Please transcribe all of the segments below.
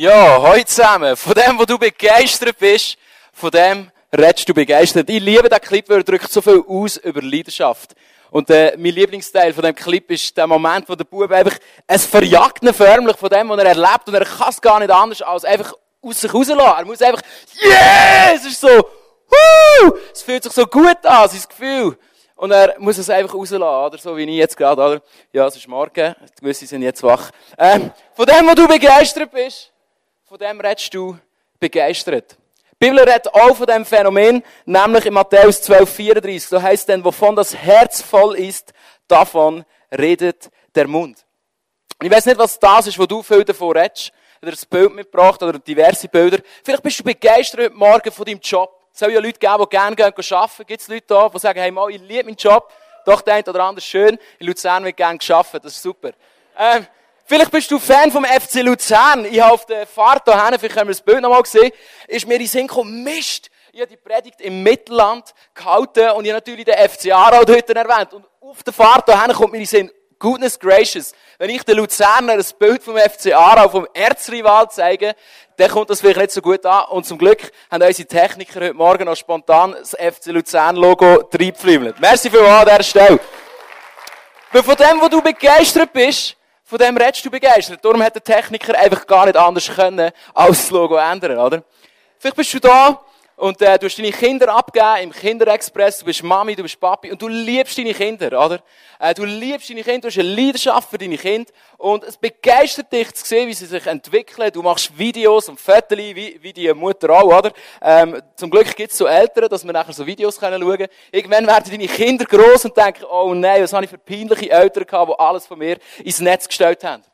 Ja, heute zusammen. Von dem, wo du begeistert bist, von dem redest du begeistert. Ich liebe den Clip, weil er drückt so viel aus über Leidenschaft. Und äh, mein Lieblingsteil von dem Clip ist der Moment, wo der Bub einfach, es verjagt ihn förmlich von dem, was er erlebt und er kann es gar nicht anders als einfach aus sich rauslassen. Er muss einfach, yeah! Es ist so, Woo! Es fühlt sich so gut an, sein Gefühl. Und er muss es einfach rauslassen, oder? So wie ich jetzt gerade, oder? Ja, es ist morgen. Die Gewisse sind jetzt wach. Ähm, von dem, wo du begeistert bist, von dem redest du begeistert. Die Bibel redet auch von dem Phänomen, nämlich in Matthäus 12, 34. So heißt denn, wovon das Herz voll ist, davon redet der Mund. Und ich weiß nicht, was das ist, wo du viel davon redest. Oder ein Bild mitgebracht oder diverse Bilder. Vielleicht bist du begeistert heute Morgen von deinem Job. Es soll ja Leute geben, die gerne gehen arbeiten. Gibt es Leute da, die sagen, hey, mal, ich liebe meinen Job. Doch, der eine oder andere schön. In Luzern wird gerne arbeiten. Das ist super. Ähm, vielleicht bist du Fan vom FC Luzern. Ich habe auf der Fahrt hierhin, vielleicht haben wir das Bild noch mal gesehen, ist mir in den Sinn gekommen, Mist, ich habe die Predigt im Mittelland gehalten und ich habe natürlich den FC Aarau dort erwähnt. Und auf der Fahrt hierhin kommt mir in den Sinn, goodness gracious, wenn ich den Luzerner ein Bild vom FC Aarau, vom Erzrival zeige, dann kommt das vielleicht nicht so gut an. Und zum Glück haben unsere Techniker heute Morgen noch spontan das FC Luzern-Logo reingeflimmelt. Merci vielmals an dieser Stelle. Weil von dem, wo du begeistert bist, von dem redest du begeistert. Darum hat der Techniker einfach gar nicht anders können, als das Logo ändern, oder? Vielleicht bist du da und äh, du hast deine Kinder abgegeben im Kinderexpress, du bist Mami, du bist Papi und du liebst deine Kinder, oder? Äh, du liebst deine Kinder, du hast eine Leidenschaft für deine Kinder und es begeistert dich zu sehen, wie sie sich entwickeln. Du machst Videos und Fotos, wie, wie die Mutter auch, oder? Ähm, zum Glück gibt es so Eltern, dass wir nachher so Videos können schauen können. Irgendwann werden deine Kinder groß und denken, oh nein, was habe ich für peinliche Eltern gehabt, die alles von mir ins Netz gestellt haben.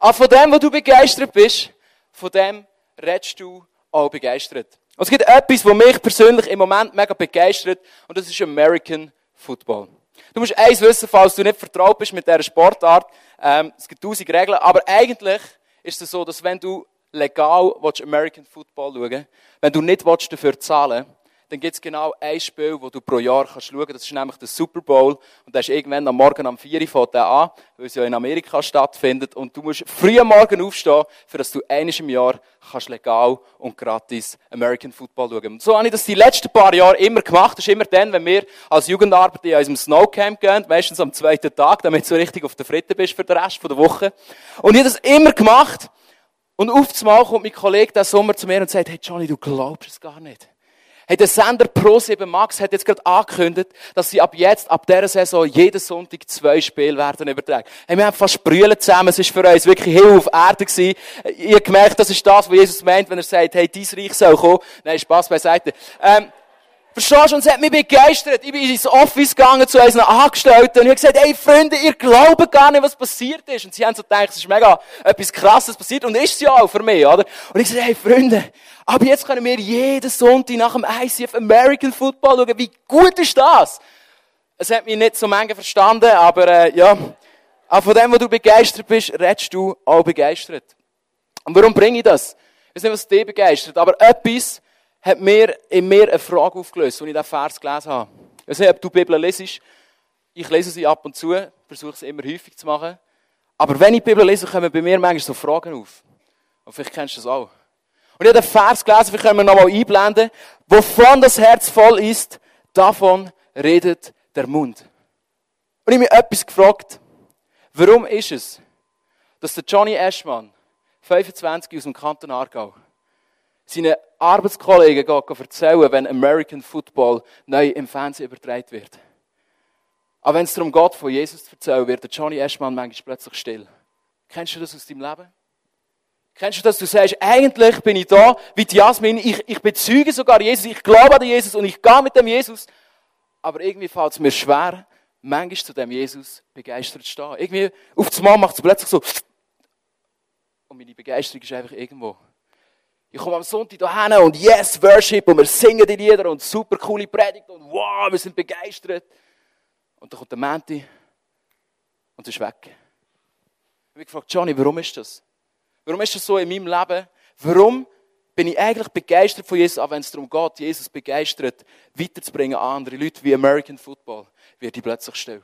Aber von dem, wo du begeistert bist, von dem redest du auch begeistert. Und es gibt etwas, was mich persönlich im Moment mega begeistert, und das ist American Football. Du musst eins wissen, falls du nicht vertraut bist mit dieser Sportart. Ähm, es gibt tausend Regeln, aber eigentlich ist es so, dass wenn du legal American Football schauen willst, wenn du nicht dafür zahlen willst, dann gibt es genau ein Spiel, das du pro Jahr kannst schauen kannst. Das ist nämlich der Super Bowl. Und der ist irgendwann am Morgen um 4 Uhr an, weil es ja in Amerika stattfindet. Und du musst früh am Morgen aufstehen, für dass du eines im Jahr kannst legal und gratis American Football schauen. Und so habe ich das die letzten paar Jahre immer gemacht. Das ist immer dann, wenn wir als Jugendarbeit in unserem Snowcamp gehen, meistens am zweiten Tag, damit du richtig auf der Fritte bist für den Rest der Woche. Und ich habe das immer gemacht. Und auf einmal kommt mein Kollege diesen Sommer zu mir und sagt, hey Johnny, du glaubst es gar nicht. Hey, der Sender Pro7 Max hat jetzt gerade angekündigt, dass sie ab jetzt, ab dieser Saison, jeden Sonntag zwei Spiele werden übertragen. Hey, wir haben fast Sprühen zusammen. Es ist für uns wirklich Himmel auf Erde gewesen. Ihr gemerkt, das ist das, was Jesus meint, wenn er sagt, hey, dein Reich soll kommen. Nein, Spaß beiseite. Ähm, Verstehst du? Und es hat mich begeistert. Ich bin ins Office gegangen zu unseren Angestellten und ich habe gesagt, hey Freunde, ihr glaubt gar nicht, was passiert ist. Und sie haben so gedacht, es ist mega etwas Krasses passiert und ist es ja auch für mich, oder? Und ich gesagt, hey Freunde, aber jetzt können wir jeden Sonntag nach dem ICF American Football schauen. Wie gut ist das? Es hat mich nicht so mega verstanden, aber äh, ja. Auch von dem, wo du begeistert bist, redest du auch begeistert. Und warum bringe ich das? Ich weiß nicht, was dich begeistert, aber etwas, hat mir in mir eine Frage aufgelöst, als ich diesen Vers gelesen habe. Ich weiß nicht, ob du die Bibel lesest. Ich lese sie ab und zu, versuche es immer häufig zu machen. Aber wenn ich die Bibel lese, kommen bei mir manchmal so Fragen auf. Und vielleicht kennst du das auch. Und ich habe den Vers gelesen, vielleicht können wir nochmal einblenden. Wovon das Herz voll ist, davon redet der Mund. Und ich habe mich etwas gefragt. Warum ist es, dass der Johnny Ashman, 25 aus dem Kanton Aargau, seinen Arbeitskollegen erzählen, wenn American Football neu im Fernsehen übertragen wird. Aber wenn es darum geht, von Jesus zu erzählen, wird der Johnny Ashman manchmal plötzlich still. Kennst du das aus deinem Leben? Kennst du das, du sagst, eigentlich bin ich da, wie die Jasmin, ich, ich bezeuge sogar Jesus, ich glaube an Jesus und ich gehe mit dem Jesus. Aber irgendwie fällt es mir schwer, manchmal zu dem Jesus begeistert zu stehen. Irgendwie, auf das Mal macht es plötzlich so, und meine Begeisterung ist einfach irgendwo. Ich komme am Sonntag hierher und yes, Worship und wir singen die Lieder und super coole Predigt und wow, wir sind begeistert. Und dann kommt der Menti und es ist weg. Ich habe gefragt, Johnny, warum ist das? Warum ist das so in meinem Leben? Warum bin ich eigentlich begeistert von Jesus, auch wenn es darum geht, Jesus begeistert weiterzubringen an andere Leute wie American Football, wird ich plötzlich still.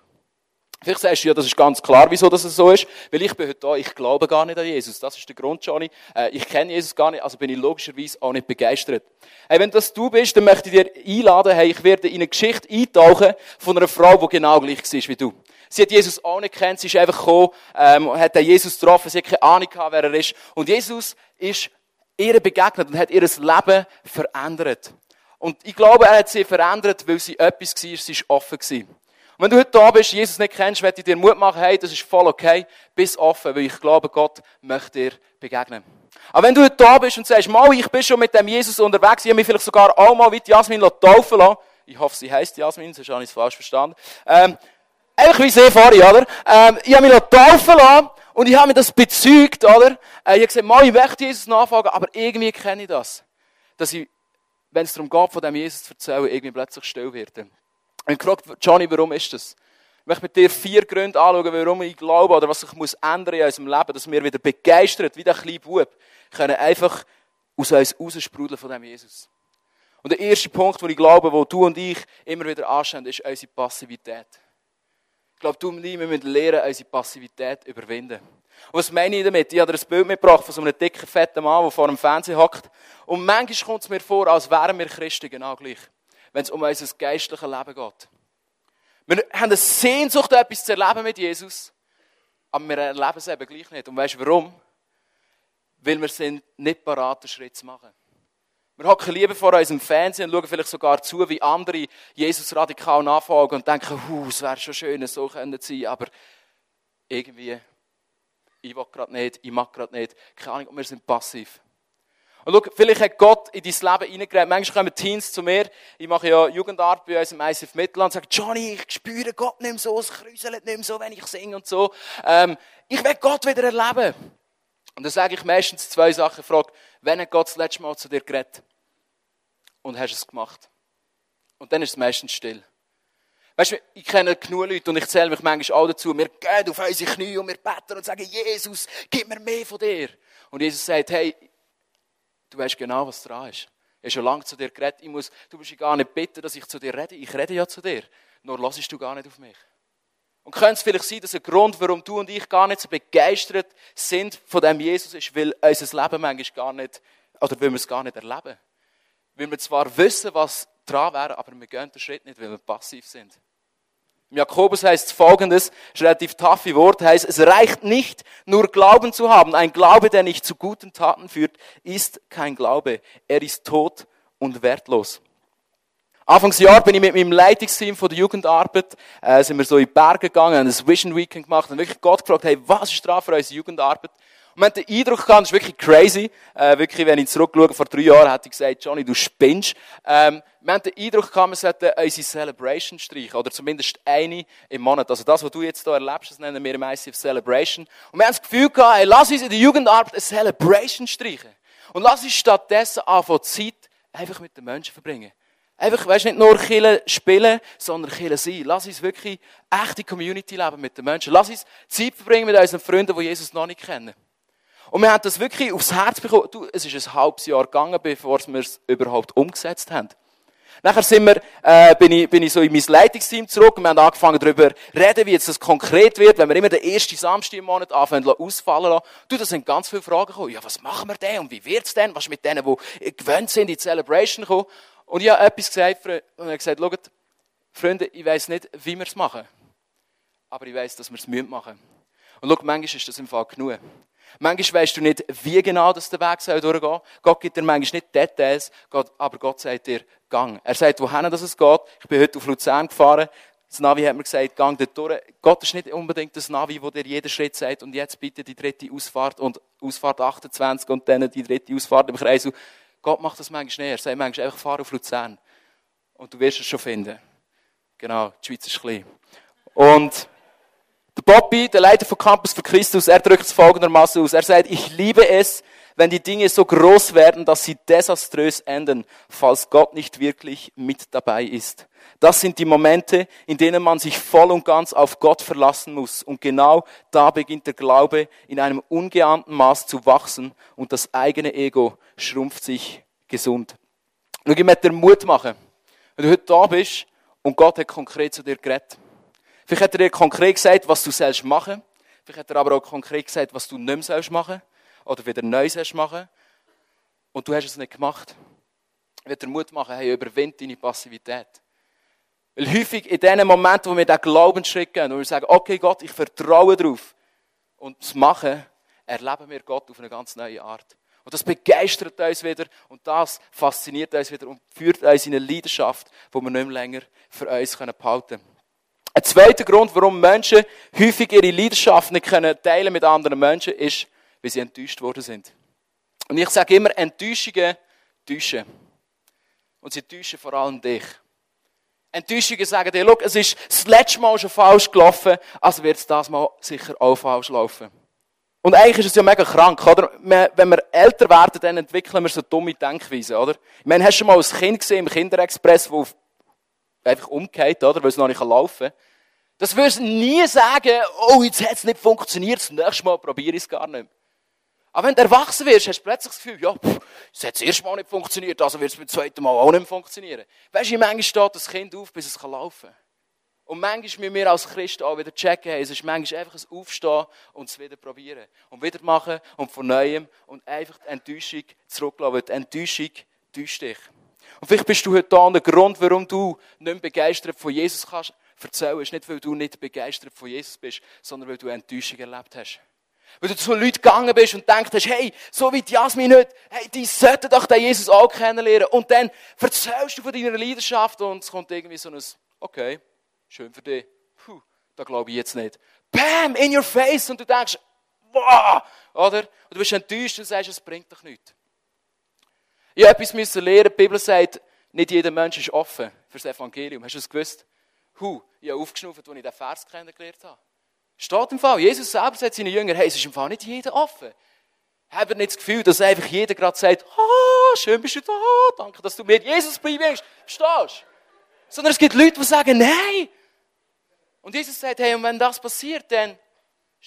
Vielleicht sagst du, ja, das ist ganz klar, wieso das so ist. Weil ich bin heute da, ich glaube gar nicht an Jesus. Das ist der Grund, Johnny. Äh, ich kenne Jesus gar nicht, also bin ich logischerweise auch nicht begeistert. Hey, wenn das du bist, dann möchte ich dir einladen, hey, ich werde in eine Geschichte eintauchen von einer Frau, die genau gleich war wie du. Sie hat Jesus auch nicht kennt, sie ist einfach gekommen, ähm, hat Jesus getroffen, sie hat keine Ahnung gehabt, wer er ist. Und Jesus ist ihr begegnet und hat ihr Leben verändert. Und ich glaube, er hat sie verändert, weil sie etwas war, sie war offen. Gewesen. Und wenn du heute da bist, Jesus nicht kennst, werde ich dir Mut machen, hey, das ist voll okay, bist offen, weil ich glaube, Gott möchte dir begegnen. Aber wenn du heute da bist und sagst, mal, ich bin schon mit dem Jesus unterwegs, ich habe mich vielleicht sogar auch mal die Jasmin taufen lassen, ich hoffe, sie heisst Jasmin, sonst habe ich es falsch verstanden, ähm, einfach wie sie vorhin, oder? Ähm, ich habe mich taufen lassen und ich habe mir das bezeugt, oder? Äh, ich habe gesagt, mal, ich möchte Jesus nachfolgen, aber irgendwie kenne ich das. Dass ich, wenn es darum geht, von dem Jesus zu erzählen, irgendwie plötzlich still werde. Und gefragt, Johnny, warum ist das? Ich möchte mit dir vier Gründe anschauen, warum ich glaube oder was sich muss ändern in unserem Leben, dass wir wieder begeistert, wie der kleine Bub, können einfach aus uns raussprudeln von dem Jesus. Und der erste Punkt, wo ich glaube, wo du und ich immer wieder anstehen, ist unsere Passivität. Ich glaube, du und ich, müssen lernen, unsere Passivität zu überwinden. Und was meine ich damit? Ich habe dir ein Bild mitgebracht von so einem dicken, fetten Mann, der vor dem Fernseher hockt. Und manchmal kommt es mir vor, als wären wir Christen genau gleich wenn es um unser geistliches Leben geht. Wir haben eine Sehnsucht, etwas zu erleben mit Jesus, aber wir erleben es eben gleich nicht. Und weißt du warum? Weil wir sind nicht parat, einen Schritt zu machen. Wir hocken lieber vor unserem Fernsehen und schauen vielleicht sogar zu, wie andere Jesus radikal nachfolgen und denken, huh, es wäre schon schön, so können sein, aber irgendwie, ich will gerade nicht, ich mag gerade nicht, keine Ahnung, wir sind passiv. Und schau, vielleicht hat Gott in dein Leben hineingeredet. Manchmal kommen Teens zu mir. Ich mache ja Jugendart bei uns im ICF Mittelland und sage, Johnny, ich spüre Gott nicht mehr so, es kräuselt nicht mehr so, wenn ich singe und so. Ähm, ich will Gott wieder erleben. Und dann sage ich meistens zwei Sachen. Ich frage, wann hat Gott das letzte Mal zu dir geredet? Und hast es gemacht? Und dann ist es meistens still. Weißt du, ich kenne genug Leute und ich zähle mich manchmal auch dazu. Wir gehen auf unsere Knie und wir beten und sagen, Jesus, gib mir mehr von dir. Und Jesus sagt, hey, Du weißt genau, was dran ist. Ich habe schon lange zu dir geredet. Ich muss, du musst gar nicht bitten, dass ich zu dir rede. Ich rede ja zu dir. Nur lassest du gar nicht auf mich. Und könnte es vielleicht sein, dass ein Grund, warum du und ich gar nicht so begeistert sind von dem Jesus, ist, weil unser Leben manchmal gar nicht, oder weil wir es gar nicht erleben. Weil wir zwar wissen, was dran wäre, aber wir gehen den Schritt nicht, weil wir passiv sind. Im Jakobus heißt es folgendes, relativ taffe Wort, heißt, es reicht nicht, nur Glauben zu haben. Ein Glaube, der nicht zu guten Taten führt, ist kein Glaube. Er ist tot und wertlos. Anfangsjahr bin ich mit meinem Leitungsteam von der Jugendarbeit, äh, sind wir so in die Berge gegangen, haben ein Vision Weekend gemacht und wirklich Gott gefragt, hey, was ist dran für unsere Jugendarbeit? Und wir haben den Eindruck gehabt, das ist wirklich crazy, äh, wirklich, wenn ich zurückschaue, vor drei Jahren hätte ich gesagt, Johnny, du spinnst. Ähm, wir haben den Eindruck gehabt, wir sollten unsere Celebration streichen, oder zumindest eine im Monat. Also das, was du jetzt hier erlebst, das nennen wir im ICF Celebration. Und wir haben das Gefühl gehabt, hey, lass uns in der Jugendarbeit eine Celebration streichen. Und lass uns stattdessen anfangen, Zeit einfach mit den Menschen verbringen. Einfach, weißt nicht nur Kille spielen, sondern Kille sein. Lass uns wirklich echte Community leben mit den Menschen. Lass uns Zeit verbringen mit unseren Freunden, die Jesus noch nicht kennen. Und wir haben das wirklich aufs Herz bekommen. Du, es ist ein halbes Jahr gegangen, bevor wir es überhaupt umgesetzt haben. Nachher sind wir, äh, bin, ich, bin ich so in mein Leitungsteam zurück und wir haben angefangen darüber zu reden, wie jetzt das konkret wird, wenn wir immer den ersten Samstag im Monat anfangen ausfallen lassen. Du, da sind ganz viele Fragen gekommen. Ja, was machen wir denn und wie wird's denn? Was ist mit denen, die gewöhnt sind, in die Celebration gekommen? Und ich habe etwas gesagt und habe gesagt, schaut, Freunde, ich weiss nicht, wie wir es machen. Aber ich weiss, dass wir es machen müssen. Und schau, manchmal ist das im Fall genug. Manchmal weißt du nicht, wie genau das der Weg soll durchgehen. Gott gibt dir manchmal nicht Details, aber Gott sagt dir, gang. Er sagt, wohin es geht. Ich bin heute auf Luzern gefahren. Das Navi hat mir gesagt, gang dort durch. Gott ist nicht unbedingt das Navi, wo dir jeden Schritt sagt, und jetzt bitte die dritte Ausfahrt und Ausfahrt 28 und dann die dritte Ausfahrt im Kreis. Gott macht das manchmal nicht. Er sagt manchmal einfach, fahr auf Luzern. Und du wirst es schon finden. Genau, die Schweiz ist klein. Und der Bobby, der Leiter von Campus für Christus, er drückt es folgendermaßen aus. Er sagt, ich liebe es, wenn die Dinge so groß werden, dass sie desaströs enden, falls Gott nicht wirklich mit dabei ist. Das sind die Momente, in denen man sich voll und ganz auf Gott verlassen muss. Und genau da beginnt der Glaube in einem ungeahnten Maß zu wachsen und das eigene Ego schrumpft sich gesund. Und ich möchte dir Mut machen, wenn du heute da bist und Gott hat konkret zu dir geredet Vielleicht hat er dir konkret gesagt, was du selbst machen Vielleicht hat er aber auch konkret gesagt, was du nicht mehr machen oder wieder neu sollst machen. Und du hast es nicht gemacht. Ich will dir Mut machen, hey, überwind deine Passivität. Weil häufig in diesen Momenten, wo wir den Glaubensschritt gehen, wo wir sagen, okay Gott, ich vertraue darauf und das machen, erleben wir Gott auf eine ganz neue Art. Und das begeistert uns wieder und das fasziniert uns wieder und führt uns in eine Leidenschaft, die wir nicht mehr länger für uns behalten können. Ein zweiter Grund, warum Menschen häufig ihre Leidenschaft nicht können teilen mit anderen Menschen, ist, weil sie enttäuscht worden sind. Und ich sage immer, Enttäuschungen täuschen. Und sie täuschen vor allem dich. Enttäuschungen sagen dir, es ist das letzte Mal schon falsch gelaufen, also wird es das Mal sicher auch falsch laufen. Und eigentlich ist es ja mega krank, oder? Wenn wir älter werden, dann entwickeln wir so dumme Denkweise, oder? Ich meine, hast du schon mal ein Kind gesehen im Kinderexpress, das einfach umgeht, oder? Weil es noch nicht laufen kann? Das wirst du nie sagen, oh, jetzt hat es nicht funktioniert, das nächste Mal probiere ich es gar nicht. Aber wenn du erwachsen wirst, hast du plötzlich das Gefühl, ja, es hat das erste Mal nicht funktioniert, also wird es beim zweiten Mal auch nicht funktionieren. Weißt du, wie manchmal steht das Kind auf, bis es laufen kann? Und manchmal müssen wir als Christen auch wieder checken, hey, es ist manchmal einfach ein Aufstehen und es wieder probieren. Und wieder machen und von Neuem und einfach die Enttäuschung zurücklassen, die Enttäuschung täuscht dich. Und vielleicht bist du heute da und der Grund, warum du nicht mehr begeistert von Jesus kannst erzählen, ist nicht, weil du nicht begeistert von Jesus bist, sondern weil du Enttäuschung erlebt hast. Weil du zu Leuten gegangen bist und denkst hast, hey, so wie die Jasmin heute, hey, die sollten doch den Jesus auch kennenlernen. Und dann erzählst du von deiner Leidenschaft und es kommt irgendwie so ein, okay, Schön für dich. Puh, da glaube ich jetzt nicht. Bam, in your face. Und du denkst, wow, oder? Und du bist enttäuscht und sagst, es bringt dich nichts. Ich habe etwas müssen lernen. Die Bibel sagt, nicht jeder Mensch ist offen für das Evangelium. Hast du es gewusst? Hu, ich habe aufgeschnauft, als ich den Vers kennengelernt habe. Steht im Fall. Jesus selber sagt seinen Jüngern, hey, es ist im Fall nicht jeder offen. Habt nicht das Gefühl, dass einfach jeder gerade sagt, ah, schön bist du da, danke, dass du mit Jesus bleibst. Verstehst? Sondern es gibt Leute, die sagen, nein. Und Jesus sagt, hey, und wenn das passiert, dann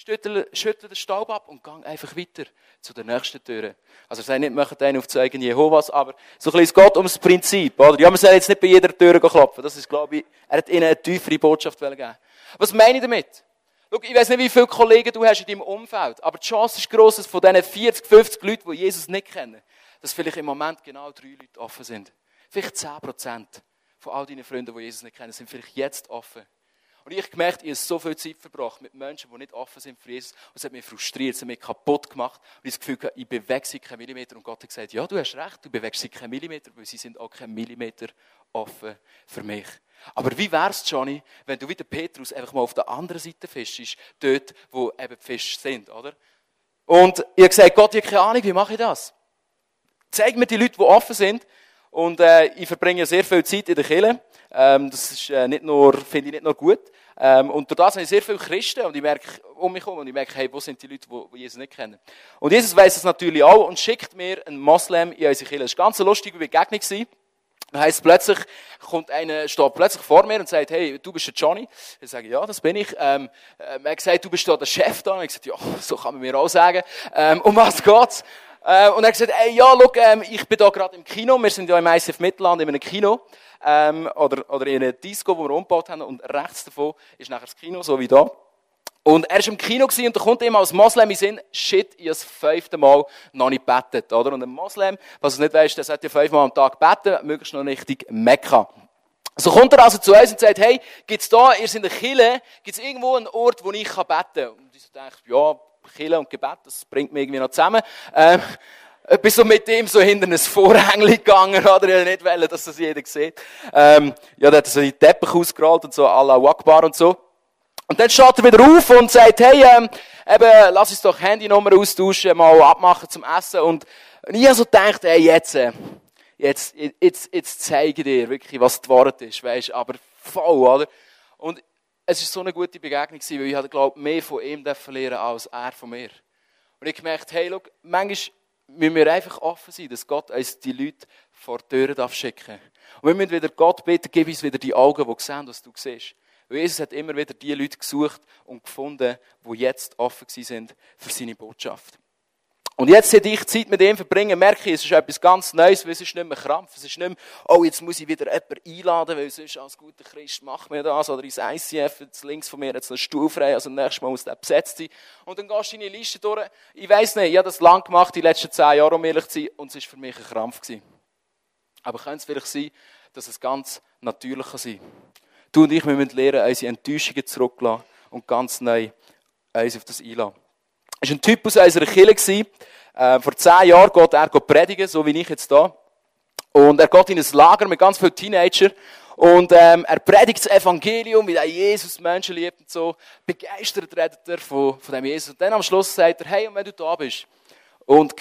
schüttel, schüttel den Staub ab und gang einfach weiter zu der nächsten Tür. Also, er sagt nicht, macht einen auf Zeugen Jehovas, aber so ein bisschen, es geht ums Prinzip, oder? Ja, man soll jetzt nicht bei jeder Tür klopfen. Das ist, glaube ich, er hat ihnen eine tiefere Botschaft geben. Was meine ich damit? Schau, ich weiß nicht, wie viele Kollegen du hast in deinem Umfeld, aber die Chance ist gross, dass von diesen 40, 50 Leuten, die Jesus nicht kennen, dass vielleicht im Moment genau drei Leute offen sind. Vielleicht 10 Prozent von all deinen Freunden, die Jesus nicht kennen, sind vielleicht jetzt offen. Und ich habe gemerkt, ich habe so viel Zeit verbracht mit Menschen, die nicht offen sind für Jesus. Und es hat mich frustriert, es hat mich kaputt gemacht. Und ich das Gefühl hatte, ich bewege sie keinen Millimeter. Und Gott hat gesagt, ja, du hast recht, du bewegst sie keinen Millimeter, weil sie sind auch keinen Millimeter offen für mich. Aber wie wär's, Johnny, wenn du wie der Petrus einfach mal auf der anderen Seite fischst, dort, wo eben die Fische sind, oder? Und ich habe gesagt, Gott, ich habe keine Ahnung, wie mache ich das? Zeig mir die Leute, die offen sind, und äh, ich verbringe sehr viel Zeit in der Kirche. Ähm, das ist äh, nicht nur, finde ich nicht nur gut. Ähm, und durch das habe ich sehr viele Christen und ich merke um mich herum und ich merke, hey, wo sind die Leute, die, Jesus nicht kennen? Und Jesus weiß das natürlich auch und schickt mir einen Moslem in unsere Kirche. Das war eine ganz lustige Begegnung. Dann heisst plötzlich, kommt einer, steht plötzlich vor mir und sagt, hey, du bist der Johnny. Ich sage, ja, das bin ich. Ähm, äh, er gesagt, du bist da der Chef da. Und ich gesagt, ja, so kann man mir auch sagen. Ähm, um was geht's? Äh, und er hat gesagt, ey, ja, look, ähm, ich bin da gerade im Kino. Wir sind ja im ICF Mittelland in einem Kino. Ähm, oder, oder in einer Disco, wo wir umgebaut haben. Und rechts davon ist nachher das Kino, so wie da. Und er war im Kino und da kommt ihm als Moslem in Sinn, shit, ich habe das fünfte Mal noch nicht betet, oder? Und ein Moslem, was du nicht weißt, der sollte ja fünfmal am Tag beten, möglichst noch richtig Mekka. So kommt er also zu uns und sagt, hey, gibt's da, ihr seid in der Kille, gibt's irgendwo einen Ort, wo ich beten kann? Und ich denke, ja, Kille und Gebet, das bringt mich irgendwie noch zusammen. Ähm, bin so mit ihm so hinter ein Vorhang gegangen, oder? Ich nicht wollen, dass das jeder sieht. Ähm, ja, der hat so die Teppich ausgerollt und so, Allah Akbar und so. Und dann steht er wieder auf und sagt, hey, ähm, eben, lass uns doch Handynummer austauschen, mal abmachen zum Essen. Und, und ich habe so gedacht, hey, jetzt, äh, jetzt, jetzt, jetzt zeige ich dir wirklich, was die Wahrheit ist, weisst, aber voll, oder? Und es war so eine gute Begegnung, weil ich glaube mehr von ihm lernen als er von mir. Und ich gemerkt, hey, look, manchmal müssen wir einfach offen sein, dass Gott uns die Leute vor die Türen schicken darf. Und wir müssen wieder Gott bitten, gib uns wieder die Augen, die sehen, was du siehst. Weil Jesus hat immer wieder die Leute gesucht und gefunden, die jetzt offen sind für seine Botschaft. Und jetzt, seit ich Zeit mit ihm verbringe, merke ich, es ist etwas ganz Neues, weil es ist nicht mehr Krampf. Es ist nicht mehr, oh, jetzt muss ich wieder jemanden einladen, weil sonst als guter Christ macht mir das. Oder ins ICF, jetzt links von mir, jetzt eine Stuhl frei, also nächstes Mal muss der besetzt sein. Und dann gehst du in die Liste durch. Ich weiss nicht, ich habe das lang gemacht, die letzten zehn Jahre, um ehrlich zu sein, und es war für mich ein Krampf gewesen. Aber könnte es vielleicht sein, dass es ganz natürlich sein kann. Du und ich, wir müssen lernen, unsere Enttäuschungen zurückzulassen und ganz neu uns auf das einladen. War ein Typ aus unserer Kirche. Äh, vor zehn Jahren geht er predigen, so wie ich jetzt da. Und er geht in ein Lager mit ganz vielen Teenagern. Und ähm, er predigt das Evangelium, wie er Jesus Menschen liebt und so. Begeistert redet er von, von dem Jesus. Und dann am Schluss sagt er, hey, und wenn du da bist und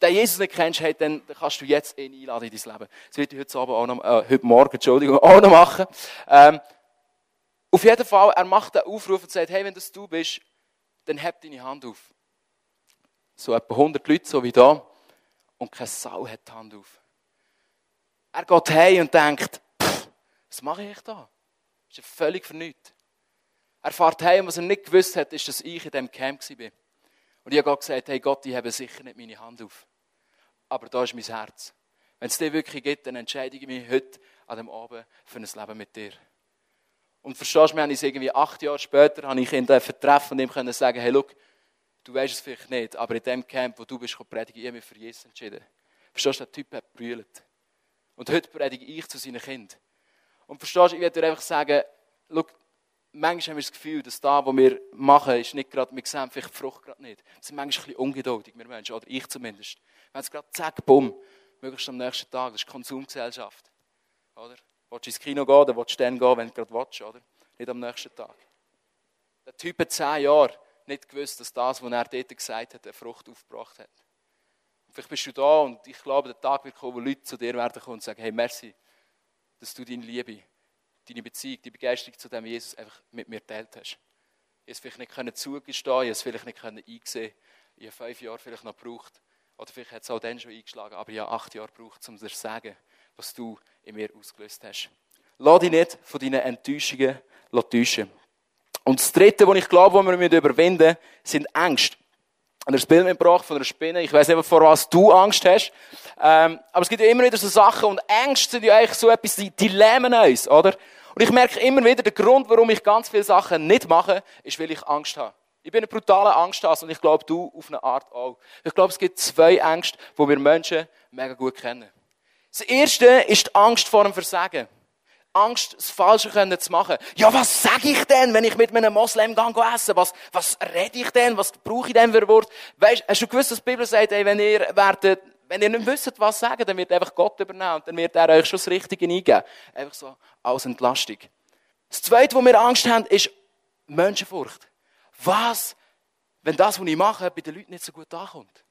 den Jesus nicht kennst, hey, dann kannst du jetzt ihn einladen in dein Leben. Das wird ich heute, Abend auch noch, äh, heute Morgen Entschuldigung, auch noch machen. Ähm, auf jeden Fall, er macht einen Aufruf und sagt, hey, wenn das du bist, dann heb deine Hand auf. So etwa 100 Leute, so wie da, und keine Sau hat die Hand auf. Er geht heim und denkt, was mache ich da? Das ist völlig vernünftig. Er fährt heim, was er nicht gewusst hat, ist, dass ich in diesem Camp war. Und ich habe gesagt, hey Gott, ich habe sicher nicht meine Hand auf. Aber da ist mein Herz. Wenn es dir wirklich gibt, dann entscheide ich mich heute an dem Abend für ein Leben mit dir. Und verstehst du, wir haben uns irgendwie acht Jahre später, habe ich ihn treffen und ihm können sagen, hey, look, du weißt es vielleicht nicht, aber in dem Camp, wo du bist, predigen, ich mich für Jesus entschieden. Verstehst du, der Typ hat brüllt. Und heute predige ich zu seinen Kindern. Und verstehst du, ich werde dir einfach sagen, look, manchmal haben wir das Gefühl, dass das, was wir machen, ist nicht gerade, wir sehen vielleicht die Frucht gerade nicht. Wir sind manchmal ein bisschen ungeduldig, wir Menschen, oder ich zumindest. Wenn es gerade zack, bumm, möglichst am nächsten Tag, das ist Konsumgesellschaft. Oder? Willst du ins Kino gehen, dann willst du dann gehen, wenn du gerade willst, oder? Nicht am nächsten Tag. Der Typ hat zehn Jahre nicht gewusst, dass das, was er dort gesagt hat, eine Frucht aufgebracht hat. Vielleicht bist du da und ich glaube, der Tag wird kommen, wo Leute zu dir werden kommen und sagen, hey, merci, dass du deine Liebe, deine Beziehung, die Begeisterung zu dem Jesus einfach mit mir geteilt hast. Ich es vielleicht nicht können zugestehen, ich es vielleicht nicht können. Ich habe fünf Jahre vielleicht noch gebraucht. Oder vielleicht hat es auch dann schon eingeschlagen, aber ich habe acht Jahre gebraucht, um dir zu sagen, was du in mir ausgelöst hast. Lass dich nicht von deinen Enttäuschungen täuschen. Und das Dritte, was ich glaube, was wir überwinden müssen, sind Ängste. Und ein Bild mitgebracht von einer Spinne. Ich weiß nicht, vor was du Angst hast. Ähm, aber es gibt ja immer wieder so Sachen und Ängste sind ja eigentlich so etwas, die, die lähmen uns, oder? Und ich merke immer wieder, der Grund, warum ich ganz viele Sachen nicht mache, ist, weil ich Angst habe. Ich bin ein brutaler Angsthase und ich glaube, du auf eine Art auch. Ich glaube, es gibt zwei Ängste, die wir Menschen mega gut kennen. Das erste ist die Angst vor dem Versagen. Angst, das Falsche zu machen. Ja, was sage ich denn, wenn ich mit einem Moslem gehe essen? Was, was rede ich denn? Was brauche ich denn für Wort? Weißt, hast du gewusst, dass die Bibel sagt, ey, wenn ihr werdet, wenn ihr nicht wisst, was sagen, dann wird einfach Gott übernehmen und dann wird er euch schon das Richtige eingeben. Einfach so als Entlastung. Das Zweite, wo wir Angst haben, ist Menschenfurcht. Was, wenn das, was ich mache, bei den Leuten nicht so gut ankommt?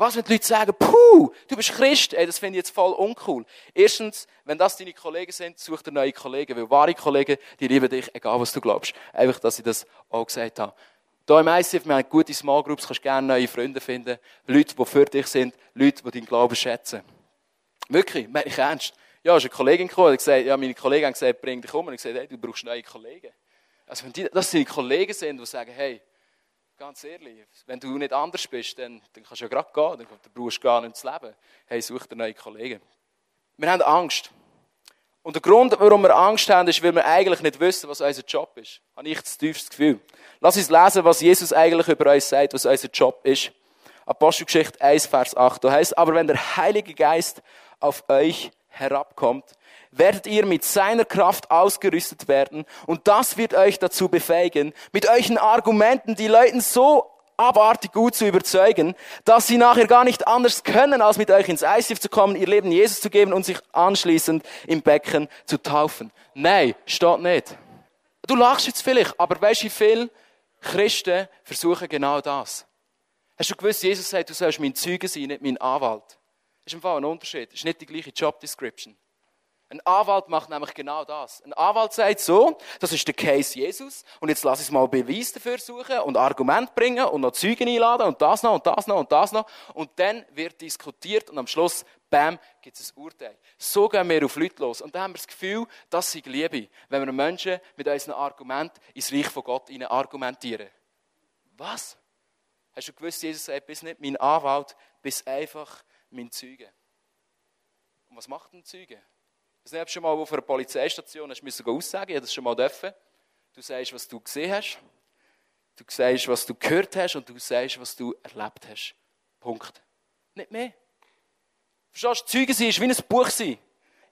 Was, wenn die Leute sagen, puh, du bist Christ? Ey, das finde ich jetzt voll uncool. Erstens, wenn das deine Kollegen sind, such dir neue Kollegen, weil wahre Kollegen, die lieben dich, egal was du glaubst. Einfach, dass ich das auch gesagt habe. Hier im ICF, wir haben gute Small Groups, kannst gerne neue Freunde finden. Leute, die für dich sind, Leute, die deinen Glauben schätzen. Wirklich, meine ich ernst. Ja, ist eine Kollegin gekommen, gesagt, ja, meine Kollegen haben gesagt, bring dich um. Und ich gesagt, hey, du brauchst neue Kollegen. Also, wenn die, das deine Kollegen sind, die sagen, hey, Ganz ehrlich, wenn du nicht anders bist, dann, dann kannst du ja gerade gehen, dann brauchst du gar nicht zu leben. Hey, such dir neue Kollegen. Wir haben Angst. Und der Grund, warum wir Angst haben, ist, weil wir eigentlich nicht wissen, was unser Job ist. Habe ich das tiefste Gefühl. Lass uns lesen, was Jesus eigentlich über uns sagt, was unser Job ist. Apostelgeschichte 1, Vers 8. Da heißt, aber wenn der Heilige Geist auf euch herabkommt, werdet ihr mit seiner Kraft ausgerüstet werden und das wird euch dazu befähigen, mit euren Argumenten die Leuten so abartig gut zu überzeugen, dass sie nachher gar nicht anders können, als mit euch ins ICF zu kommen, ihr Leben Jesus zu geben und sich anschließend im Becken zu taufen. Nein, steht nicht. Du lachst jetzt vielleicht, aber weißt du, wie viele Christen versuchen genau das? Hast du gewusst, Jesus sagt, du sollst mein Zeuge sein, nicht mein Anwalt? Das ist im Fall ein Unterschied. Das ist nicht die gleiche Job Description. Ein Anwalt macht nämlich genau das. Ein Anwalt sagt so, das ist der Case Jesus und jetzt lass ich mal Beweis dafür suchen und Argument bringen und noch Zeugen einladen und das noch und das noch und das noch und dann wird diskutiert und am Schluss, bam, gibt es ein Urteil. So gehen wir auf Leute los und dann haben wir das Gefühl, das sei Liebe, wenn wir Menschen mit unseren Argumenten ins Reich von Gott argumentieren. Was? Hast Hast du gewusst, Jesus sagt, bist nicht mein Anwalt, bist einfach mein Zeuge. Und was macht ein Zeuge? Das ist schon mal, vor einer Polizeistation hast du aussagen, ich habe das schon mal dürfen. Du sagst, was du gesehen hast, du sagst, was du gehört hast und du sagst, was du erlebt hast. Punkt. Nicht mehr. Verstehst du, Zeugen sein wie ein Buch. Ich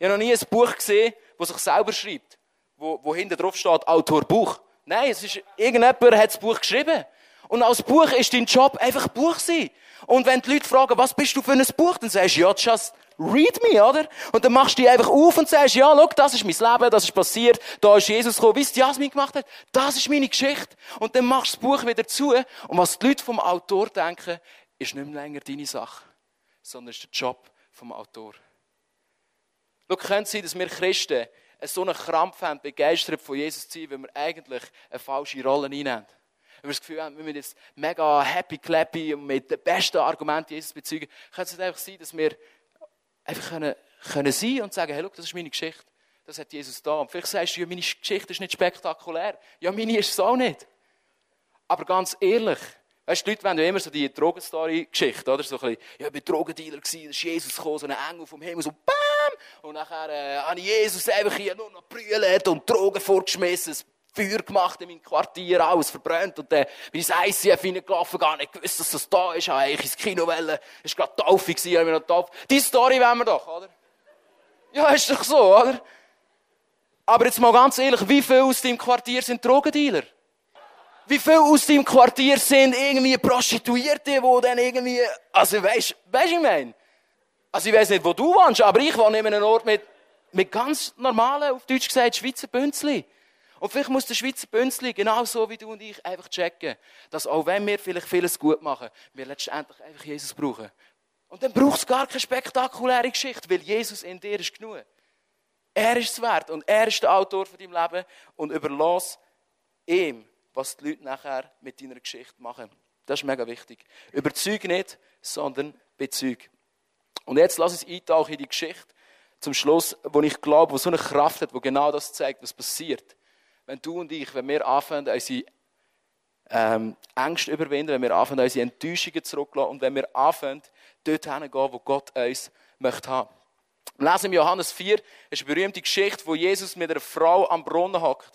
habe noch nie ein Buch gesehen, das sich selber schreibt, wo, wo hinten drauf steht, Autor Buch. Nein, es ist, irgendjemand hat das Buch geschrieben. Und als Buch ist dein Job einfach Buch sein. Und wenn die Leute fragen, was bist du für ein Buch, dann sagst du, ja, just read me, oder? Und dann machst du dich einfach auf und sagst, ja, schau, das ist mein Leben, das ist passiert, da ist Jesus gekommen, wie es Jasmin gemacht hat, das ist meine Geschichte. Und dann machst du das Buch wieder zu. Und was die Leute vom Autor denken, ist nicht mehr länger deine Sache, sondern ist der Job vom Autor. Schau, könnte sein, dass wir Christen so einen Krampf haben, begeistert von Jesus zu sein, weil wir eigentlich eine falsche Rolle einnehmen. Wenn wir das Gefühl haben, wir müssen jetzt mega happy, clappy und mit den besten Argumenten Jesus bezeugen, könnte es einfach sein, dass wir einfach können, können sein und sagen, hey, look, das ist meine Geschichte. Das hat Jesus da. Und vielleicht sagst du, ja, meine Geschichte ist nicht spektakulär. Ja, meine ist es auch nicht. Aber ganz ehrlich, Weißt du, die Leute wollen ja immer so die Drogenstory-Geschichte, oder? So ein bisschen, ja, ich war Drogendealer, da ist Jesus gekommen, so ein Engel vom Himmel, so BAM! Und nachher äh, habe ich Jesus einfach hier nur noch brüllt und Drogen vorgeschmissen, Feuer gemacht in meinem Quartier, alles verbrannt. Und dann bin ich ins ICF reingelaufen, gar nicht gewusst, dass das da ist. Habe eigentlich ins Kino wollen. Es war gerade Taufe, habe ich noch Taufe. Die Story wollen wir doch, oder? Ja, ist doch so, oder? Aber jetzt mal ganz ehrlich, wie viele aus deinem Quartier sind Drogendealer? Wie viele aus deinem Quartier sind irgendwie Prostituierte, die dann irgendwie, also weisst, weisst ich meine? Also ich weiß nicht, wo du wohnst, aber ich wohne in einem Ort mit, mit ganz normalen, auf Deutsch gesagt, Schweizer Bünzli. Und vielleicht muss der Schweizer Bünzli, genauso wie du und ich, einfach checken, dass auch wenn wir vielleicht vieles gut machen, wir letztendlich einfach Jesus brauchen. Und dann braucht es gar keine spektakuläre Geschichte, weil Jesus in dir ist genug. Er ist es wert und er ist der Autor von deinem Leben und überlass ihm, was die Leute nachher mit deiner Geschichte machen. Das ist mega wichtig. Überzeug nicht, sondern bezeug. Und jetzt lass uns eintauchen in die Geschichte zum Schluss, wo ich glaube, wo so eine Kraft hat, wo genau das zeigt, was passiert. Wenn du und ich, wenn wir anfangen, unsere ähm, Ängste überwinden, wenn wir anfangen, unsere Enttäuschungen zurückzulassen und wenn wir anfangen, dort hinzugehen, wo Gott uns möchte haben. Wir lesen im Johannes 4, ist eine berühmte Geschichte, wo Jesus mit einer Frau am Brunnen hockt.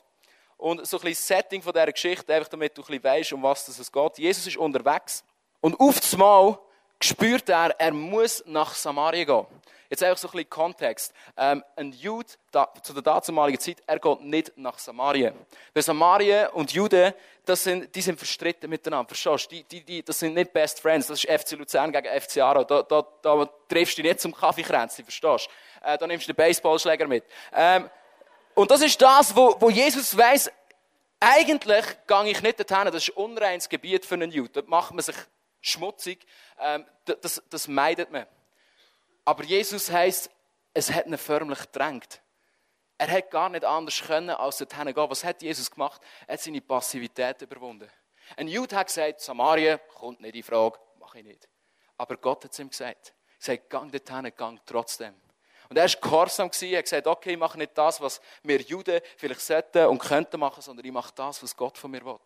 Und so ein bisschen Setting von dieser Geschichte, einfach damit du ein bisschen weißt, um was es geht. Jesus ist unterwegs und auf das Mal spürt er, er muss nach Samaria gehen. Jetzt einfach so ein bisschen Kontext. Ähm, ein Jude da, zu der damaligen Zeit, er geht nicht nach Samaria. Weil Samaria und Juden, das sind, die sind verstritten miteinander. Verstehst du? Die, die, die, das sind nicht Best Friends. Das ist FC Luzern gegen FC Aro. Da, da, da triffst du dich nicht zum Kaffeekränzchen, verstehst du? Äh, da nimmst du den Baseballschläger mit. Ähm, und das ist das, wo, wo Jesus weiß, eigentlich gehe ich nicht dorthin, das ist unreines Gebiet für einen Jude. Dort macht man sich schmutzig, ähm, das, das meidet man. Aber Jesus heißt, es hat ihn förmlich gedrängt. Er hätte gar nicht anders können, als dorthin gehen. Was hat Jesus gemacht? Er hat seine Passivität überwunden. Ein Jude hat gesagt, Samaria kommt nicht in Frage, mache ich nicht. Aber Gott hat es ihm gesagt. Er sagt, gang dorthin, gang trotzdem. Und er war gehorsam, er hat gesagt, okay, ich mache nicht das, was wir Juden vielleicht sollten und könnten machen, sondern ich mache das, was Gort von mir will.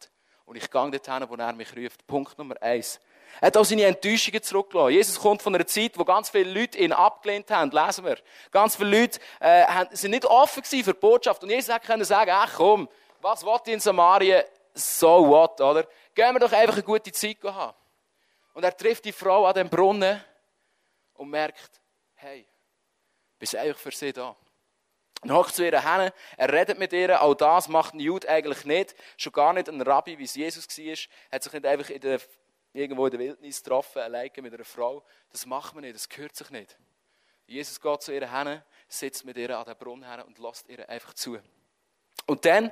Und ich gehe dorthin, wo er mich ruft. Punkt Nummer eins. Er hat auch seine Enttäuschungen zurückgelassen. Jesus kommt von einer Zeit, wo ganz viele Leute ihn abgelehnt haben, lesen wir. Ganz viele Leute äh, sind nicht offen für die Botschaft. Und Jesus hätte sagen ach komm, was will ich in Samaria? So what, oder? Gehen wir doch einfach eine gute Zeit haben. Und er trifft die Frau an dem Brunnen und merkt, hey, bist du eigentlich für sie da. Dann hockt zu ihr hin, er redet mit ihr, auch das macht ein Jude eigentlich nicht, schon gar nicht ein Rabbi, wie es Jesus war, hat sich nicht einfach in der, irgendwo in der Wildnis getroffen, alleine mit einer Frau. Das macht man nicht, das gehört sich nicht. Jesus geht zu ihr hin, sitzt mit ihr an den Brunnen hin und lässt ihr einfach zu. Und dann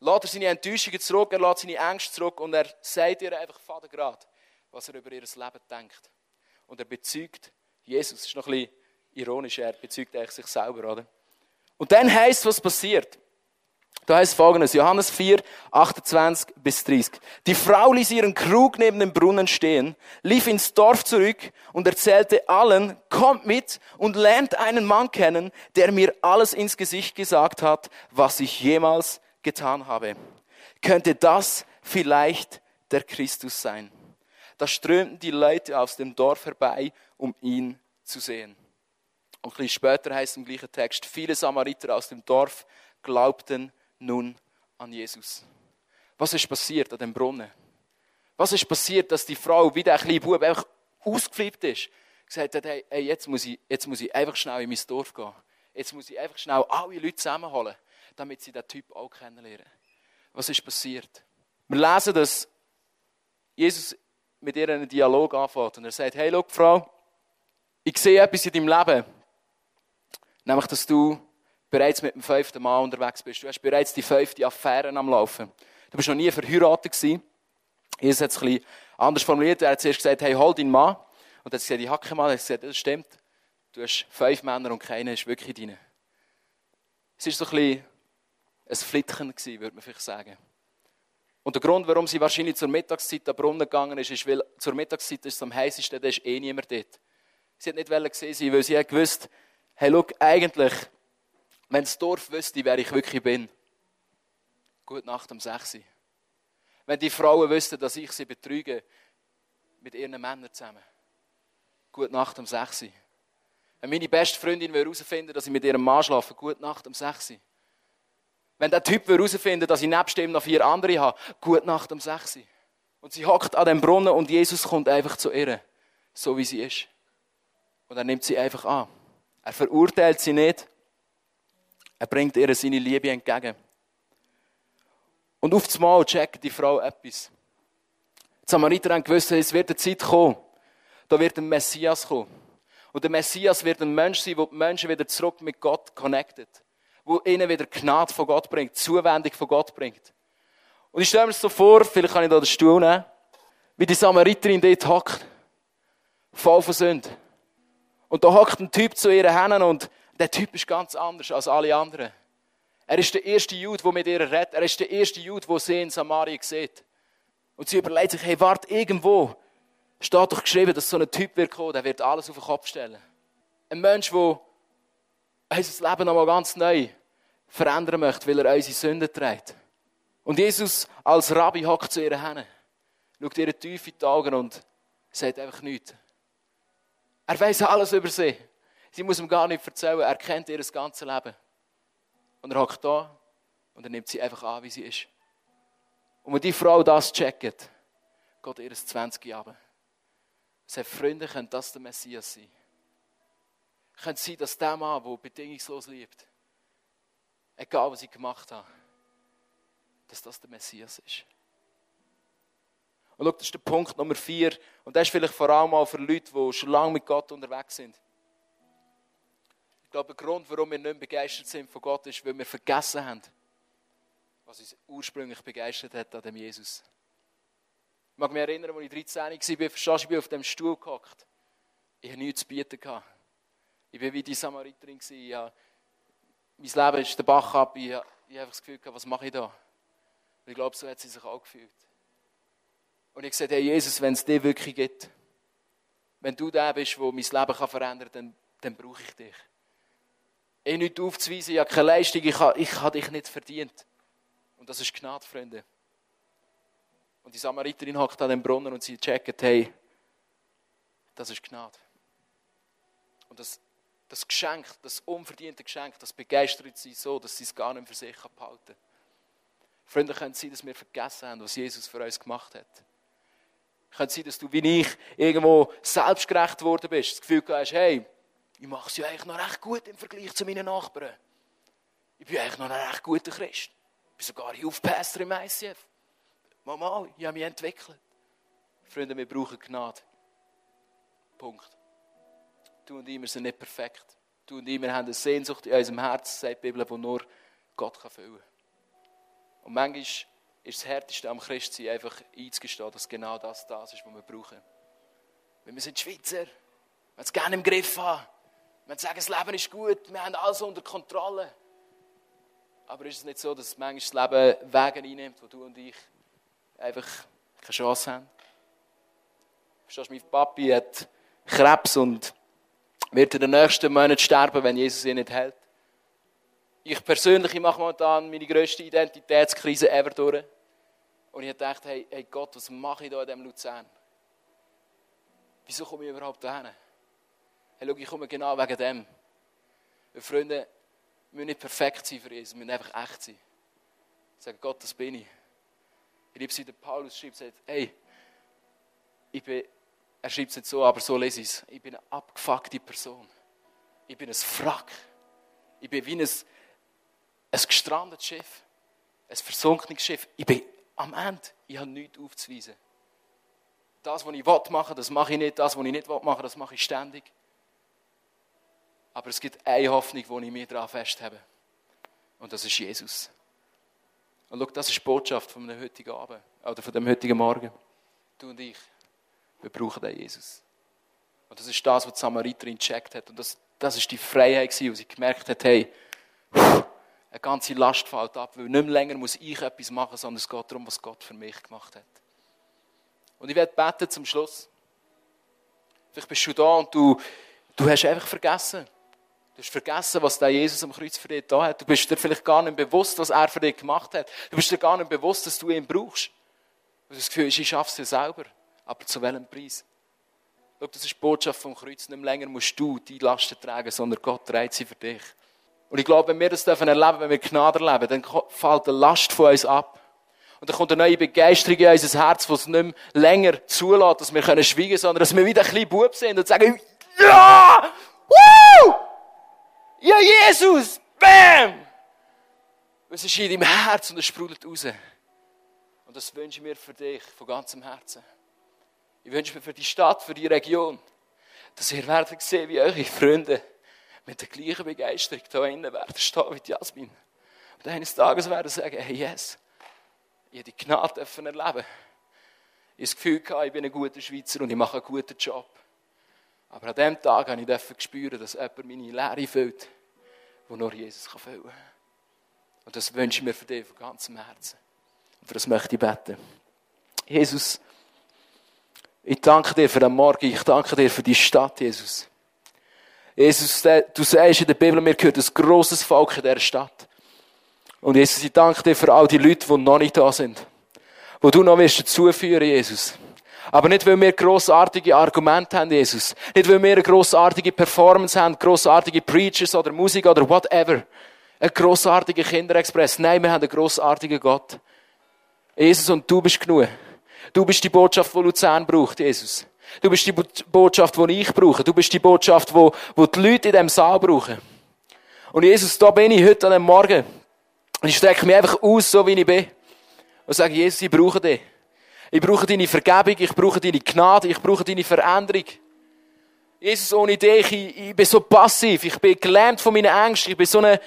lässt er seine Enttäuschungen zurück, er lässt seine Ängste zurück und er sagt ihr einfach Vater gerade, was er über ihr Leben denkt. Und er bezeugt Jesus. Ist noch ein bisschen ironisch, er bezeugt eigentlich sich selber, oder? Und dann heißt was passiert. Da heißt folgendes, Johannes 4, 28 bis 30. Die Frau ließ ihren Krug neben dem Brunnen stehen, lief ins Dorf zurück und erzählte allen, kommt mit und lernt einen Mann kennen, der mir alles ins Gesicht gesagt hat, was ich jemals getan habe. Könnte das vielleicht der Christus sein? da strömten die Leute aus dem Dorf herbei, um ihn zu sehen. Und ein bisschen später heißt im gleichen Text, viele Samariter aus dem Dorf glaubten nun an Jesus. Was ist passiert an dem Brunnen? Was ist passiert, dass die Frau, wie der kleine Bub, einfach ausgeflippt ist? Gesagt hat, hey, hey, jetzt, muss ich, jetzt muss ich einfach schnell in mein Dorf gehen. Jetzt muss ich einfach schnell alle Leute zusammenholen, damit sie den Typ auch kennenlernen. Was ist passiert? Wir lesen, dass Jesus mit ihr einen Dialog anfängt und er sagt, hey, schau, Frau, ich sehe etwas in deinem Leben. Nämlich, dass du bereits mit dem fünften Mann unterwegs bist. Du hast bereits die fünfte Affäre am Laufen. Du bist noch nie verheiratet gewesen. Jesus hat es ein bisschen anders formuliert. Er hat zuerst gesagt, hey, hol deinen Mann. Und er hat gesagt, ich keinen Mann. Er hat gesagt, das stimmt. Du hast fünf Männer und keiner ist wirklich deine. Es war so ein bisschen ein gewesen, würde man vielleicht sagen. Und der Grund, warum sie wahrscheinlich zur Mittagszeit am Brunnen gegangen ist, ist, weil zur Mittagszeit ist es am heißesten, da ist eh niemand dort. Sie hat nicht gesehen weil sie hat gewusst, hey, schau, eigentlich, wenn das Dorf wüsste, wer ich wirklich bin. Gute Nacht um 6 Uhr. Wenn die Frauen wüssten, dass ich sie betrüge mit ihren Männern zusammen. Gute Nacht um 6 Uhr. Wenn meine beste Freundin herausfinden dass ich mit ihrem Mann schlafe, gute Nacht um 6 Uhr. Wenn der Typ herausfinden dass ich nebst ihm noch vier andere habe, gute Nacht um 6 Uhr. Und sie hockt an dem Brunnen und Jesus kommt einfach zu ihr, so wie sie ist. Und er nimmt sie einfach an. Er verurteilt sie nicht. Er bringt ihr seine Liebe entgegen. Und auf einmal checkt die Frau etwas. Die Samariter haben gewusst, es wird eine Zeit kommen, da wird ein Messias kommen. Und der Messias wird ein Mensch sein, der die Menschen wieder zurück mit Gott connectet. Wo ihnen wieder Gnade von Gott bringt, Zuwendung von Gott bringt. Und ich stelle mir so vor, vielleicht kann ich da den Stuhl nehmen, wie die Samariterin dort hockt. Voll von Sünde. Und da hockt ein Typ zu ihren Händen und der Typ ist ganz anders als alle anderen. Er ist der erste Jude, der mit ihr redet. Er ist der erste Jude, der sie in Samaria sieht. Und sie überlegt sich, hey, warte, irgendwo steht doch geschrieben, dass so ein Typ wird kommen, der wird alles auf den Kopf stellen. Ein Mensch, der unser Leben nochmal ganz neu verändern möchte, weil er unsere Sünden trägt. Und Jesus als Rabbi hockt zu ihren Händen, schaut ihr tief in die Augen und sagt einfach nichts. Er weiß alles über sie. Sie muss ihm gar nicht erzählen. Er kennt ihr ganzes Leben. Und er hockt da und er nimmt sie einfach an, wie sie ist. Und wenn die Frau das checkt, geht ihr 20 Jahre. Seine Freunde können das der Messias sein. Könnte sein, dass der Mann, der bedingungslos liebt, egal was ich gemacht habe, dass das der Messias ist. Und schau, das ist der Punkt Nummer vier. Und das ist vielleicht vor allem auch für Leute, die schon lange mit Gott unterwegs sind. Ich glaube, der Grund, warum wir nicht begeistert sind von Gott, ist, weil wir vergessen haben, was uns ursprünglich begeistert hat an dem Jesus. Ich mag mich erinnern, als ich 13 war, verstehst du, ich bin auf dem Stuhl gehockt. Ich hatte nichts zu bieten. Ich war wie die Samariterin. Ich habe, mein Leben ist der Bach ab. Ich habe, einfach das Gefühl, was mache ich da? Und ich glaube, so hat sie sich auch gefühlt. Und ich gesagt, hey Jesus, wenn es dich wirklich gibt, wenn du der bist, der mein Leben verändern kann, dann, dann brauche ich dich. Ich nicht aufzuweisen, ich habe keine Leistung, ich habe, ich habe dich nicht verdient. Und das ist Gnade, Freunde. Und die Samariterin hockt an dem Brunnen und sie checkt, hey, das ist Gnade. Und das, das Geschenk, das unverdiente Geschenk, das begeistert sie so, dass sie es gar nicht für sich behalten kann. Freunde, können sein, dass wir vergessen haben, was Jesus für uns gemacht hat. Könnte sein, dass du wie ich irgendwo selbstgerecht worden bist. Das Gefühl hast, hey, ich mache es ja eigentlich noch recht gut im Vergleich zu meinen Nachbarn. Ich bin eigentlich noch ein recht guter Christ. Ich bin sogar Youth-Pastor im ICF. Mal, ich habe mich entwickelt. Freunde, wir brauchen Gnade. Punkt. Du und ich, wir sind nicht perfekt. Du und ich, wir haben eine Sehnsucht in unserem Herzen, sagt die Bibel, die nur Gott füllen kann. Und manchmal ist das Härteste am Christsein einfach einzugestehen, dass genau das das ist, was wir brauchen. Weil wir sind Schweizer, wir es gerne im Griff haben. Wir sagen, das Leben ist gut, wir haben alles unter Kontrolle. Aber ist es nicht so, dass manchmal das Leben Wege einnimmt, wo du und ich einfach keine Chance haben? Verstehst du, mein Papi hat Krebs und wird in den nächsten Monaten sterben, wenn Jesus ihn nicht hält. Ich persönlich mache momentan meine grösste Identitätskrise ever durch. Und ich gedacht, hey, hey Gott, was mache ich da in diesem Luzern? Wieso komme ich überhaupt dahin? Hey, schau, ich komme genau wegen dem. Weil Freunde, müssen nicht perfekt sein für Jesus, müssen einfach echt sein. Sagen, Gott, das bin ich. Ich liebe es, der Paulus schreibt, sagt, hey, ich bin, er schreibt es nicht so, aber so lese ich es. Ich bin eine abgefuckte Person. Ich bin ein Wrack. Ich bin wie ein, ein gestrandetes Schiff. Ein versunkenes Schiff. Ich bin am Ende. Ich habe nichts aufzuweisen. Das, was ich machen das mache ich nicht. Das, was ich nicht machen das mache ich ständig. Aber es gibt eine Hoffnung, die ich mir daran festhabe. Und das ist Jesus. Und schau, das ist die Botschaft von dem heutigen Abend. Oder von dem heutigen Morgen. Du und ich, wir brauchen den Jesus. Und das ist das, was die Samariterin gecheckt hat. Und das, das ist die Freiheit, wo sie gemerkt hat, hey, eine ganze Last fällt ab, weil nicht mehr länger muss ich etwas machen, sondern es geht darum, was Gott für mich gemacht hat. Und ich werde beten zum Schluss. Vielleicht bist du da und du, du hast einfach vergessen. Du hast vergessen, was der Jesus am Kreuz für dich da hat. Du bist dir vielleicht gar nicht bewusst, was er für dich gemacht hat. Du bist dir gar nicht bewusst, dass du ihn brauchst. Und das Gefühl ist, ich schaffe es ja selber. Aber zu welchem Preis? Schau, das ist die Botschaft vom Kreuz. Nicht länger musst du die Lasten tragen, sondern Gott trägt sie für dich. Und ich glaube, wenn wir das dürfen erleben, wenn wir Gnade erleben, dann fällt die Last von uns ab. Und dann kommt eine neue Begeisterung in unser Herz, das es nicht mehr länger zulässt, dass wir schweigen können, sondern dass wir wieder ein bisschen Bub sind und sagen, ja! Woo! Ja, Jesus! Bam! Es ist in deinem Herz und es sprudelt raus. Und das wünsche ich mir für dich von ganzem Herzen. Ich wünsche mir für die Stadt, für die Region, dass ihr werdet sehen, wie eure Freunde mit der gleichen Begeisterung da innen werden stehen wie Jasmin. Und eines Tages werden sie sagen, hey, yes, ich habe die Gnade erleben. Ich habe das Gefühl ich bin ein guter Schweizer und ich mache einen guten Job. Aber an dem Tag habe ich spüren, dass jemand meine Lehre füllt, die nur Jesus füllen kann. Und das wünsche ich mir für dich von ganzem Herzen. Und für das möchte ich beten. Jesus, ich danke dir für den Morgen, ich danke dir für die Stadt, Jesus. Jesus, du sagst in der Bibel, mir gehört ein grosses Volk in dieser Stadt. Und Jesus, ich danke dir für all die Leute, die noch nicht da sind. Wo du noch wirst dazuführen, Jesus. Aber nicht, weil wir grossartige Argumente haben, Jesus. Nicht, weil wir eine grossartige Performance haben, grossartige Preachers oder Musik oder whatever. Ein grossartiger Kinderexpress. Nein, wir haben einen grossartigen Gott. Jesus, und du bist genug. Du bist die Botschaft, die Luzern braucht, Jesus. Du bist die Botschaft, die ich brauche. Du bist die Botschaft, die, die Leute in diesem Saal brauchen. Und Jesus, da bin ich heute an dem Morgen. Und ich strecke mich einfach aus, so wie ich bin. Und sage, Jesus, ich brauche dich. Ich brauche deine Vergebung, ich brauche deine Gnade, ich brauche deine Veränderung. Jesus, ohne dich, ich, ich bin so passiv, ich bin gelähmt von meinen Ängsten, ich bin so ein,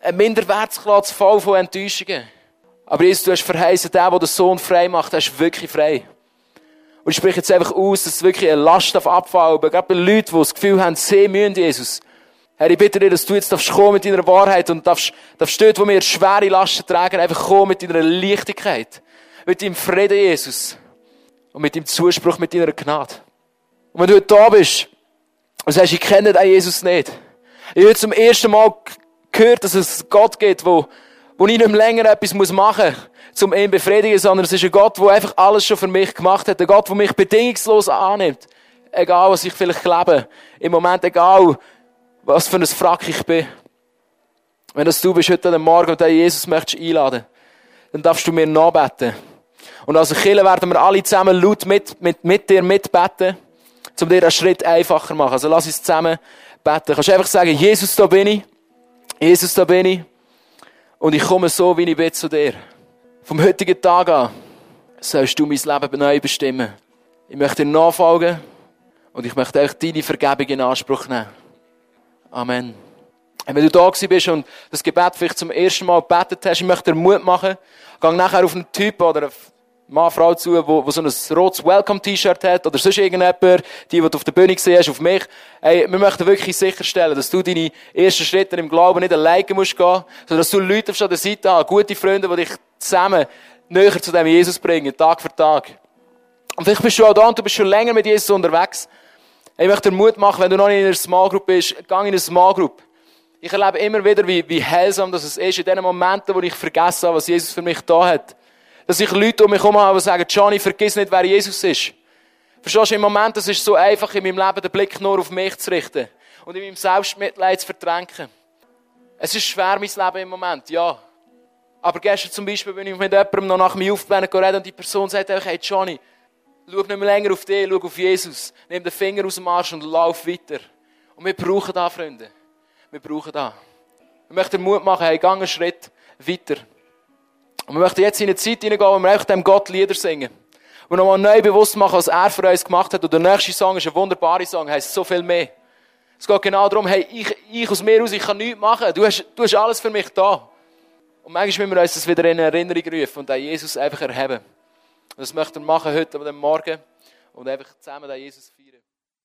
ein Minderwertsklatz voll von Enttäuschungen. Aber Jesus, du hast verheißen, der, der den Sohn frei macht, der ist wirklich frei. Und ich spreche jetzt einfach aus, dass es wirklich eine Last auf Abfall, aber gerade bei Leuten, die das Gefühl haben, sie müssen Jesus. Herr, ich bitte dir, dass du jetzt darfst kommen mit deiner Wahrheit und darfst, darfst dort, wo wir schwere Lasten tragen, einfach kommen mit deiner Leichtigkeit. Mit deinem Frieden, Jesus. Und mit deinem Zuspruch, mit deiner Gnade. Und wenn du heute da bist und sagst, ich kenne den Jesus nicht. Ich habe zum ersten Mal gehört, dass es Gott gibt, wo, wo ich nicht mehr länger etwas machen muss, um ihn befriedigen, sondern es ist ein Gott, der einfach alles schon für mich gemacht hat. Ein Gott, der mich bedingungslos annimmt. Egal, was ich vielleicht lebe. Im Moment egal, was für ein Frack ich bin. Wenn das du bist heute Morgen und Jesus möchtest einladen, dann darfst du mir nachbeten. Und als Kille werden wir alle zusammen laut mit, mit, mit dir mitbeten, um dir einen Schritt einfacher zu machen. Also lass uns zusammen beten. Du kannst einfach sagen, Jesus, da bin ich. Jesus, da bin ich. Und ich komme so, wie ich bin, zu dir. Vom heutigen Tag an sollst du mein Leben neu bestimmen. Ich möchte dir nachfolgen und ich möchte auch deine Vergebung in Anspruch nehmen. Amen. Und wenn du da bist und das Gebet vielleicht zum ersten Mal gebetet hast, ich möchte dir Mut machen, geh nachher auf einen Typ oder eine Mann, Frau zu, wo, wo so ein rotes Welcome-T-Shirt hat oder sonst irgendjemand, die, die du auf der Bühne gesehen hast, auf mich. Hey, wir möchten wirklich sicherstellen, dass du deine ersten Schritte im Glauben nicht alleine musst gehen, sondern dass du Leute auf der Seite hast, gute Freunde, die dich zusammen näher zu dem Jesus bringen, Tag für Tag. Und vielleicht bist du auch da und du bist schon länger mit Jesus unterwegs. Ich möchte dir Mut machen, wenn du noch nicht in einer Small Group bist, geh in eine Small Group. Ich erlebe immer wieder, wie, wie heilsam das ist, in den Momenten, wo ich vergesse was Jesus für mich da hat. Dass ich Leute um mich herum habe, die sagen, Johnny, vergiss nicht, wer Jesus ist. Verstehst du, im Moment, es ist so einfach, in meinem Leben den Blick nur auf mich zu richten und in meinem Selbstmitleid zu vertränken. Es ist schwer, mein Leben im Moment, ja. Aber gestern zum Beispiel, wenn ich mit jemandem noch nach mir aufgeblendet rede und die Person sagt einfach, hey Johnny, schau nicht mehr länger auf dich, schau auf Jesus. Nimm den Finger aus dem Arsch und lauf weiter. Und wir brauchen da, Freunde. Wir brauchen da. Wir möchten Mut machen, hey, gang einen Schritt weiter. Und wir möchten jetzt in eine Zeit hineingehen, wo wir einfach dem Gott Lieder singen und nochmal neu bewusst machen, was er für uns gemacht hat. Und der nächste Song ist ein wunderbarer Song, heisst so viel mehr. Es geht genau darum, hey, ich, ich aus mir raus, ich kann nichts machen. Du hast, du hast alles für mich da. Und manchmal müssen wir uns das wieder in Erinnerung rufen und auch Jesus einfach erheben. Und das möchten wir machen heute, aber Morgen. Und einfach zusammen den Jesus feiern.